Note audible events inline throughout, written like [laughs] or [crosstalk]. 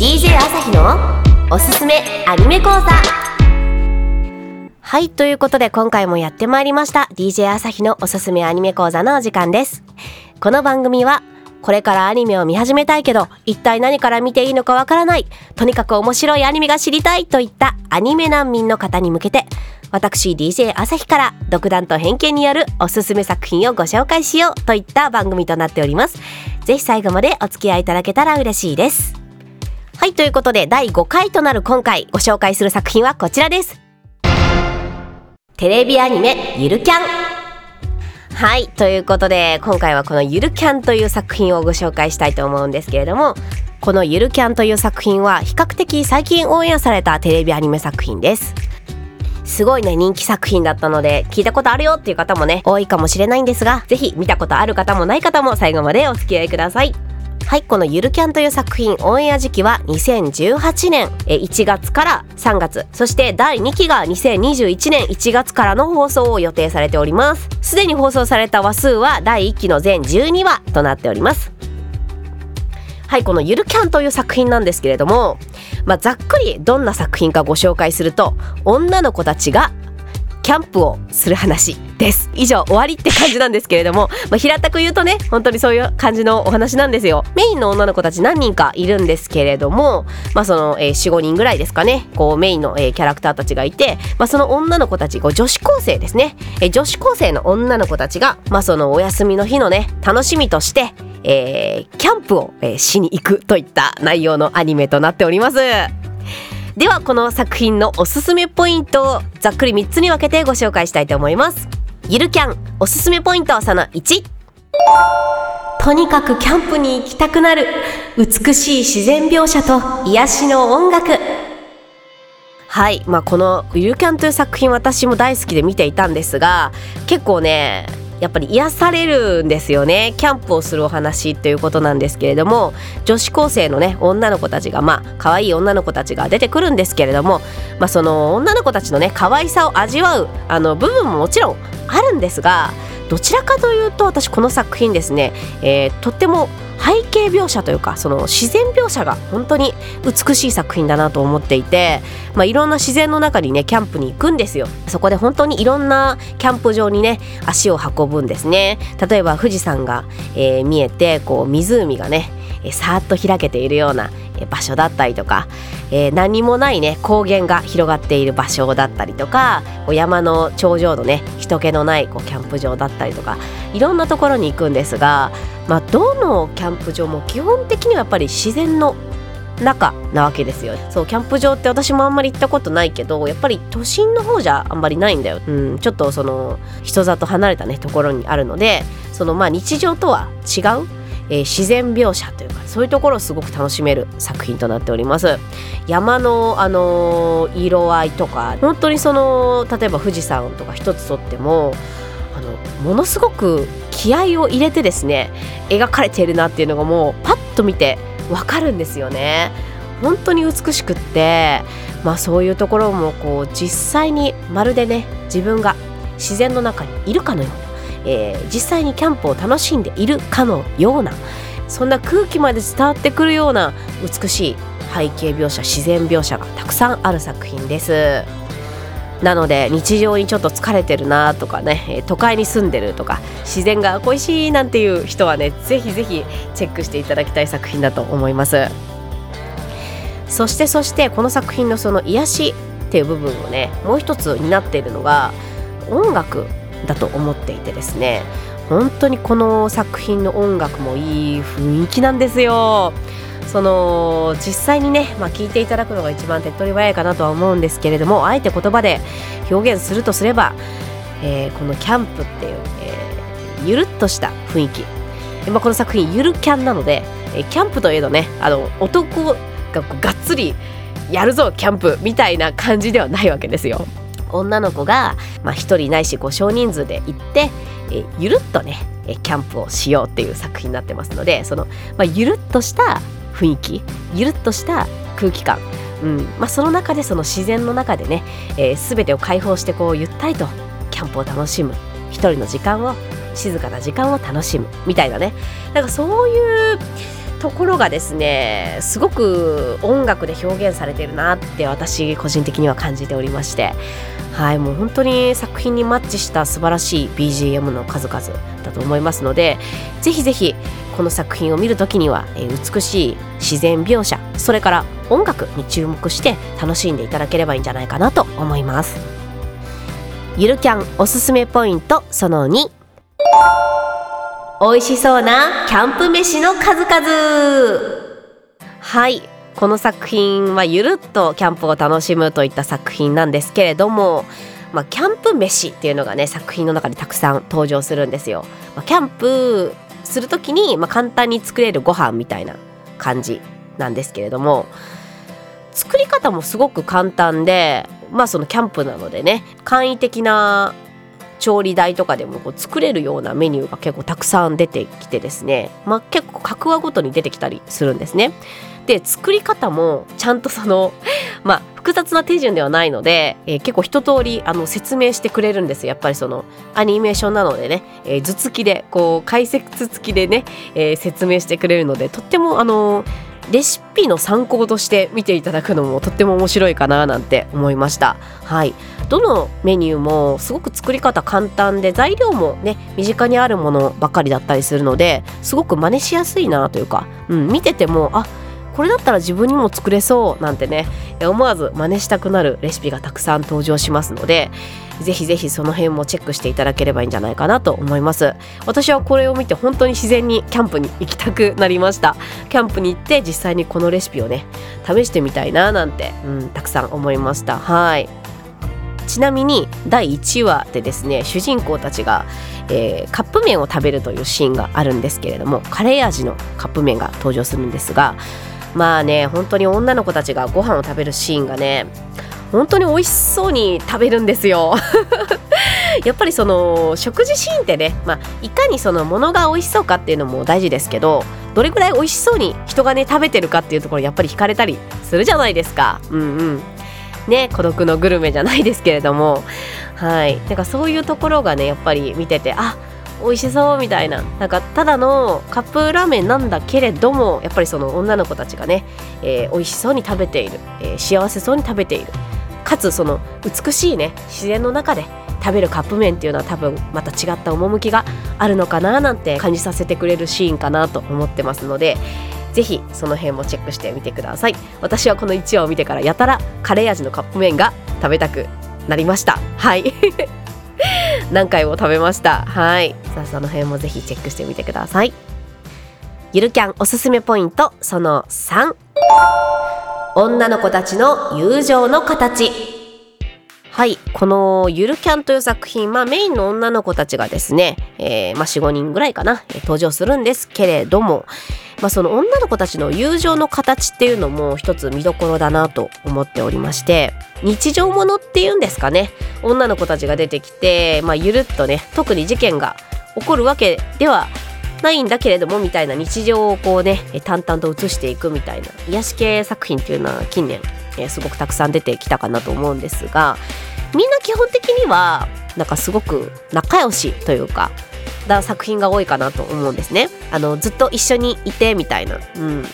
DJ 朝日のおすすめアニメ講座。はいということで今回もやってまいりました。DJ 朝日のおすすめアニメ講座のお時間です。この番組はこれからアニメを見始めたいけど一体何から見ていいのかわからないとにかく面白いアニメが知りたいといったアニメ難民の方に向けて私 DJ 朝日から独断と偏見によるおすすめ作品をご紹介しようといった番組となっております。ぜひ最後までお付き合いいただけたら嬉しいです。はいということで第5回となる今回ご紹介する作品はこちらです。テレビアニメゆるキャン。はいということで今回はこのゆるキャンという作品をご紹介したいと思うんですけれどもこのゆるキャンという作品は比較的最近オンエアされたテレビアニメ作品です。すごいね人気作品だったので聞いたことあるよっていう方もね多いかもしれないんですがぜひ見たことある方もない方も最後までお付き合いください。はいこのゆるキャンという作品オンエア時期は2018年。1月から3月。そして第2期が2021年。1月からの放送を予定されております。すでに放送された話数は第1期の全12話となっております。はいこのゆるキャンという作品なんですけれども、まあ、ざっくりどんな作品かご紹介すると女の子たちがキャンプをする話です。以上終わりって感じなんですけれども、まあ、平たく言うとね本当にそういう感じのお話なんですよ。メインの女の子たち何人かいるんですけれどもまあその、えー、45人ぐらいですかね。こうメインの、えー、キャラクターたちがいて、まあ、その女の子たちこう女子高生ですね、えー、女子高生の女の子たちが、まあ、そのお休みの日のね楽しみとしてえー、キャンプを、えー、しに行くといった内容のアニメとなっております。ではこの作品のおすすめポイントをざっくり3つに分けてご紹介したいと思います。ゆるキャンおすすめポイントその1とにかくキャンプに行きたくなる美しい自然描写と癒しの音楽。はい、まあ、この「ゆるキャン」という作品私も大好きで見ていたんですが結構ねやっぱり癒されるんですよね。キャンプをするお話ということなんですけれども女子高生のね女の子たちがまあ可愛い女の子たちが出てくるんですけれども、まあ、その女の子たちのね可愛さを味わうあの部分ももちろんあるんですがどちらかというと私この作品ですね、えー、とっても背景描写というかその自然描写が本当に美しい作品だなと思っていて、まあ、いろんな自然の中にねキャンプに行くんですよ。そこで本当にいろんなキャンプ場にね足を運ぶんですね。例えば富士山が、えー、見えてこう湖がねえさーっと開けているような場所だったりとか、えー、何もないね高原が広がっている場所だったりとか山の頂上のね人気のないこうキャンプ場だったりとかいろんなところに行くんですが、まあ、どのキャンプ場も基本的にはやっぱり自然の中なわけですよ。そうキャンプ場って私もあんまり行ったことないけどやっぱり都心の方じゃあんまりないんだよ、うん、ちょっとその人里離れたねところにあるのでそのまあ日常とは違うえー、自然描写というかそういうところをすごく楽しめる作品となっております。山の、あのー、色合いとか本当にその例えば富士山とか一つとってもあのものすごく気合を入れてですね描かれているなっていうのがもうパッと見てわかるんですよね。本当に美しくってまあそういうところもこう実際にまるでね自分が自然の中にいるかのようなえー、実際にキャンプを楽しんでいるかのようなそんな空気まで伝わってくるような美しい背景描写自然描写がたくさんある作品です。なので日常にちょっと疲れてるなとかね都会に住んでるとか自然が恋しいなんていう人はねぜひぜひチェックしていただきたい作品だと思います。そしてそしてこの作品のその癒しっていう部分をねもう一つ担っているのが音楽だと思っていてですね本当にこの作品の音楽もいい雰囲気なんですよ。その実際にね、まあ、聞いていただくのが一番手っ取り早いかなとは思うんですけれどもあえて言葉で表現するとすれば、えー、このキャンプっていう、えー、ゆるっとした雰囲気、まあ、この作品ゆるキャンなので、えー、キャンプといえどねあの男ががっつりやるぞキャンプみたいな感じではないわけですよ。女の子が、まあ、1人ないし少人数で行って、えゆるっとねキャンプをしようっていう作品になってますのでその、まあ、ゆるっとした雰囲気ゆるっとした空気感、うん。まあ、その中でその自然の中でね、えー、全てを解放してこうゆったりとキャンプを楽しむ一人の時間を静かな時間を楽しむみたいなね。なんかそういうところがですねすごく音楽で表現されてるなって私個人的には感じておりまして。はいもう本当に作品にマッチした素晴らしい BGM の数々だと思いますのでぜひぜひこの作品を見る時には、え美しい自然描写それから音楽に注目して楽しんでいただければいいんじゃないかなと思います。ゆるキャンおすすめポイントその2美味しそうなキャンプ飯の数々。はい。この作品はゆるっとキャンプを楽しむといった作品なんですけれどもまあ、キャンプ飯っていうのがね作品の中でたくさん登場するんですよ。まあ、キャンプする時に、まあ、簡単に作れるご飯みたいな感じなんですけれども作り方もすごく簡単でまあそのキャンプなのでね簡易的な調理台とかでもこう作れるようなメニューが結構たくさん出てきてですね、まあ、結構各話ごとに出てきたりするんですね。で作り方もちゃんとその [laughs] まあ複雑な手順ではないので、えー、結構一通りあの説明してくれるんですやっぱりそのアニメーションなのでね、えー、図付きでこう解説付きでね、えー、説明してくれるのでとってもあのレシピの参考として見ていただくのもとっても面白いかななんて思いました。はい。どのメニューもすごく作り方簡単で材料もね身近にあるものばかりだったりするのですごく真似しやすいなというか、うん、見ててもあっこれだったら自分にも作れそうなんてね思わず真似したくなるレシピがたくさん登場しますのでぜひぜひその辺もチェックしていただければいいんじゃないかなと思います。私はこれを見て本当に自然にキャンプに行きたくなりました。キャンプに行って実際にこのレシピをね試してみたいななんて、うん、たくさん思いました。はい。ちなみに第1話でですね主人公たちが、えー、カップ麺を食べるというシーンがあるんですけれどもカレー味のカップ麺が登場するんですがまあね本当に女の子たちがご飯を食べるシーンがね本当に美味しそうに食べるんですよ。[laughs] やっぱりその食事シーンってね、まあ、いかにそのものが美味しそうかっていうのも大事ですけどどれぐらい美味しそうに人がね食べてるかっていうところやっぱり惹かれたりするじゃないですか。うんうん。ね孤独のグルメじゃないですけれども。はい。なんかそういうところがねやっぱり見ててあ美味しそうみたいな。なんかただのカップラーメンなんだけれどもやっぱりその女の子たちがね、えー、美味しそうに食べている、えー、幸せそうに食べている。かつその美しいね自然の中で食べるカップ麺っていうのは多分また違った趣があるのかななんて感じさせてくれるシーンかなと思ってますのでぜひその辺もチェックしてみてください。私はこの1話を見てからやたらカレー味のカップ麺が食べたくなりました。はい。何回も食べました。はい。さあその辺もぜひチェックしてみてください。ゆるキャンおすすめポイントその3女の子たちの友情の形。はい。この「ゆるキャン」という作品、まあ、メインの女の子たちがですね、えー、まあ、45人ぐらいかな、登場するんですけれども、まあ、その女の子たちの友情の形っていうのも一つ見どころだなと思っておりまして日常ものっていうんですかね。女の子たちが出てきて、まあ、ゆるっとね特に事件が起こるわけではないんだけれどもみたいな日常をこうね淡々と映していくみたいな癒し系作品っていうのは近年、えー、すごくたくさん出てきたかなと思うんですがみんな基本的にはなんかすごく仲良しというかだ作品が多いかなと思うんですね。あのずっと一緒にいてみたいな、うん、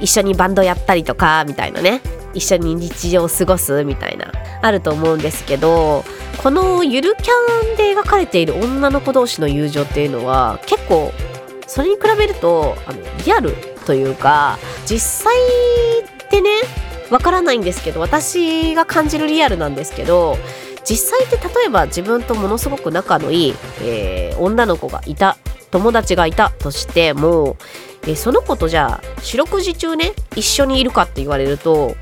一緒にバンドやったりとかみたいなね。一緒に日常を過ごすみたいなあると思うんですけどこのゆるキャンで描かれている女の子同士の友情っていうのは結構それに比べるとあのリアルというか実際ってねわからないんですけど私が感じるリアルなんですけど実際って例えば自分とものすごく仲のいい、えー、女の子がいた友達がいたとしても、えー、その子とじゃあ四六時中ね一緒にいるかって言われると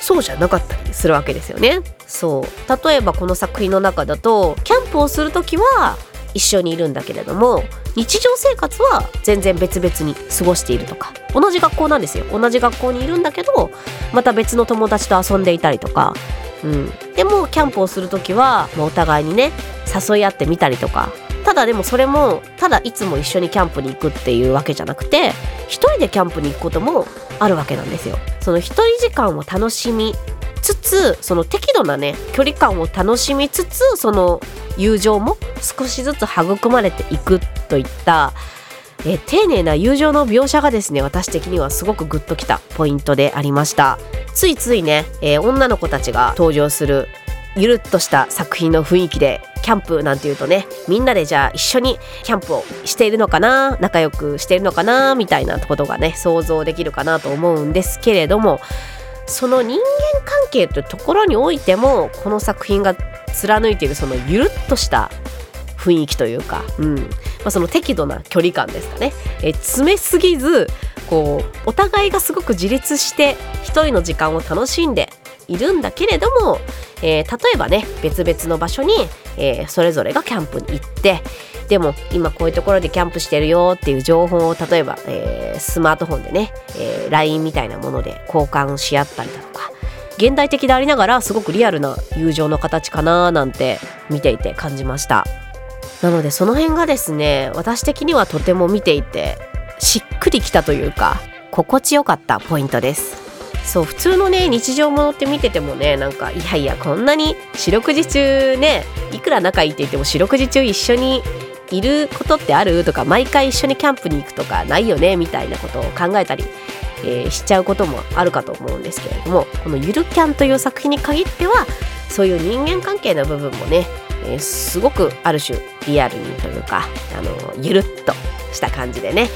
そうじゃなかったりするわけですよね。そう例えばこの作品の中だとキャンプをする時は一緒にいるんだけれども日常生活は全然別々に過ごしているとか同じ学校なんですよ。同じ学校にいるんだけどまた別の友達と遊んでいたりとか、うん、でもキャンプをする時は、まあ、お互いにね誘い合ってみたりとか。ただでもそれもただいつも一緒にキャンプに行くっていうわけじゃなくて一人でキャンプに行くこともあるわけなんですよ。その一人時間を楽しみつつその適度なね距離感を楽しみつつその友情も少しずつ育まれていくといったえ丁寧な友情の描写がですね私的にはすごくグッときたポイントでありました。ついついね、えー女の子たちが登場するゆるっとした作品の雰囲気でキャンプなんていうとねみんなでじゃあ一緒にキャンプをしているのかな仲良くしているのかなみたいなことがね想像できるかなと思うんですけれどもその人間関係というところにおいてもこの作品が貫いているそのゆるっとした雰囲気というか、うん。まあ、その適度な距離感ですかね、え詰めすぎずこうお互いがすごく自立して一人の時間を楽しんでいるんだけれども、えー例えばね別々の場所に、えーそれぞれがキャンプに行ってでも今こういうところでキャンプしてるよっていう情報を例えば、えースマートフォンでね、えー LINE みたいなもので交換し合ったりだとか現代的でありながらすごくリアルな友情の形かななんて見ていて感じました。なのでその辺がですね私的にはとても見ていてしっくりきたというか心地よかったポイントです。そう普通のね日常ものって見ててもねなんかいやいやこんなに四六時中ねいくら仲いいって言っても四六時中一緒にいることってある？とか毎回一緒にキャンプに行くとかないよね？みたいなことを考えたり、えーしちゃうこともあるかと思うんですけれどもこの「ゆるキャン」という作品に限ってはそういう人間関係の部分もね、えーすごくある種リアルにというかあのゆるっとした感じでね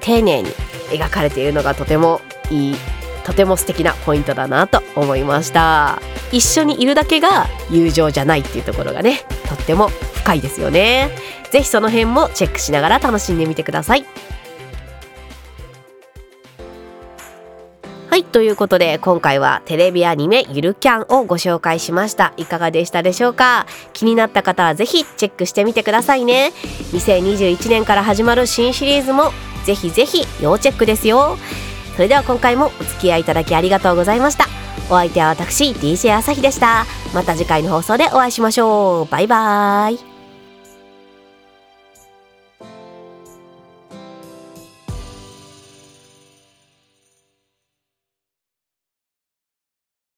丁寧に描かれているのがとてもいいとても素敵なポイントだなと思いました。一緒にいるだけが友情じゃないっていうところがねとっても深いですよね。ぜひその辺もチェックしながら楽しんでみてください。はいということで今回はテレビアニメゆるキャンをご紹介しました。いかがでしたでしょうか？気になった方はぜひチェックしてみてくださいね。2021年から始まる新シリーズもぜひぜひ要チェックですよ。それでは今回もお付き合いいただきありがとうございました。お相手は私 DJ 朝日でした。また次回の放送でお会いしましょう。バイバーイ。